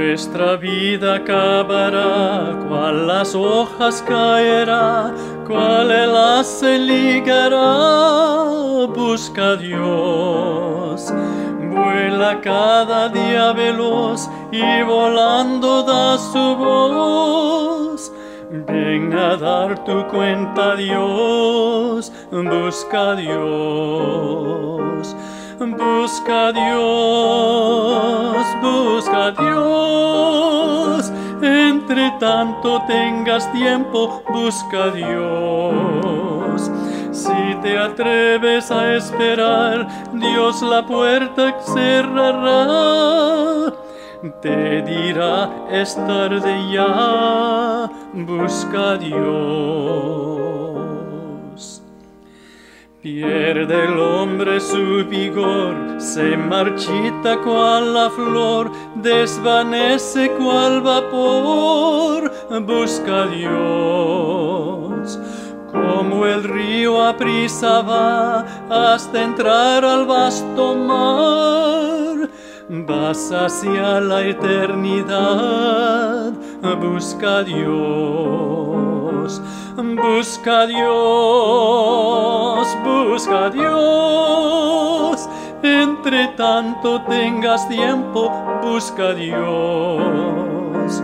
Nuestra vida acabará, cual las hojas caerá, cual el se ligará, busca a Dios. Vuela cada día veloz y volando da su voz. Ven a dar tu cuenta a Dios, busca a Dios. Busca a Dios, busca a Dios. Entre tanto tengas tiempo, busca a Dios. Si te atreves a esperar, Dios la puerta cerrará. Te dirá, es tarde ya, busca a Dios. Pierde el hombre su vigor, se marchita cual la flor, desvanece cual vapor, busca Dios. Como el río a va hasta entrar al vasto mar, vas hacia la eternidad, busca Dios, busca a Dios busca a Dios. Entre tanto tengas tiempo, busca a Dios.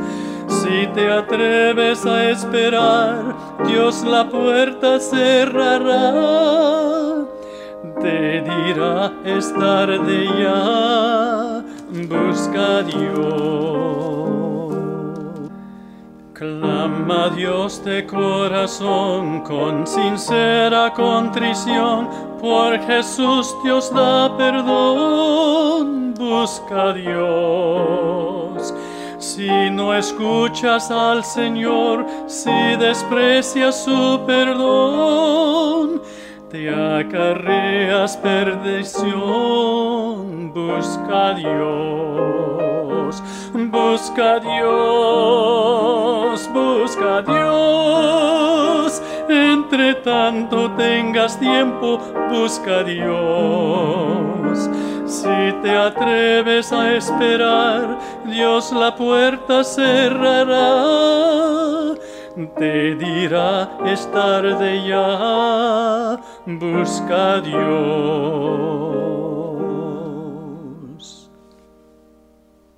Si te atreves a esperar, Dios la puerta cerrará. Te dirá es tarde ya, busca a Dios. Clama a Dios de corazón con sincera contrición, por Jesús Dios da perdón, busca a Dios. Si no escuchas al Señor, si desprecias su perdón, te acarreas perdición, busca a Dios, busca a Dios Entre tanto tengas tiempo, busca a Dios. Si te atreves a esperar, Dios la puerta cerrará. Te dirá es tarde ya, busca a Dios.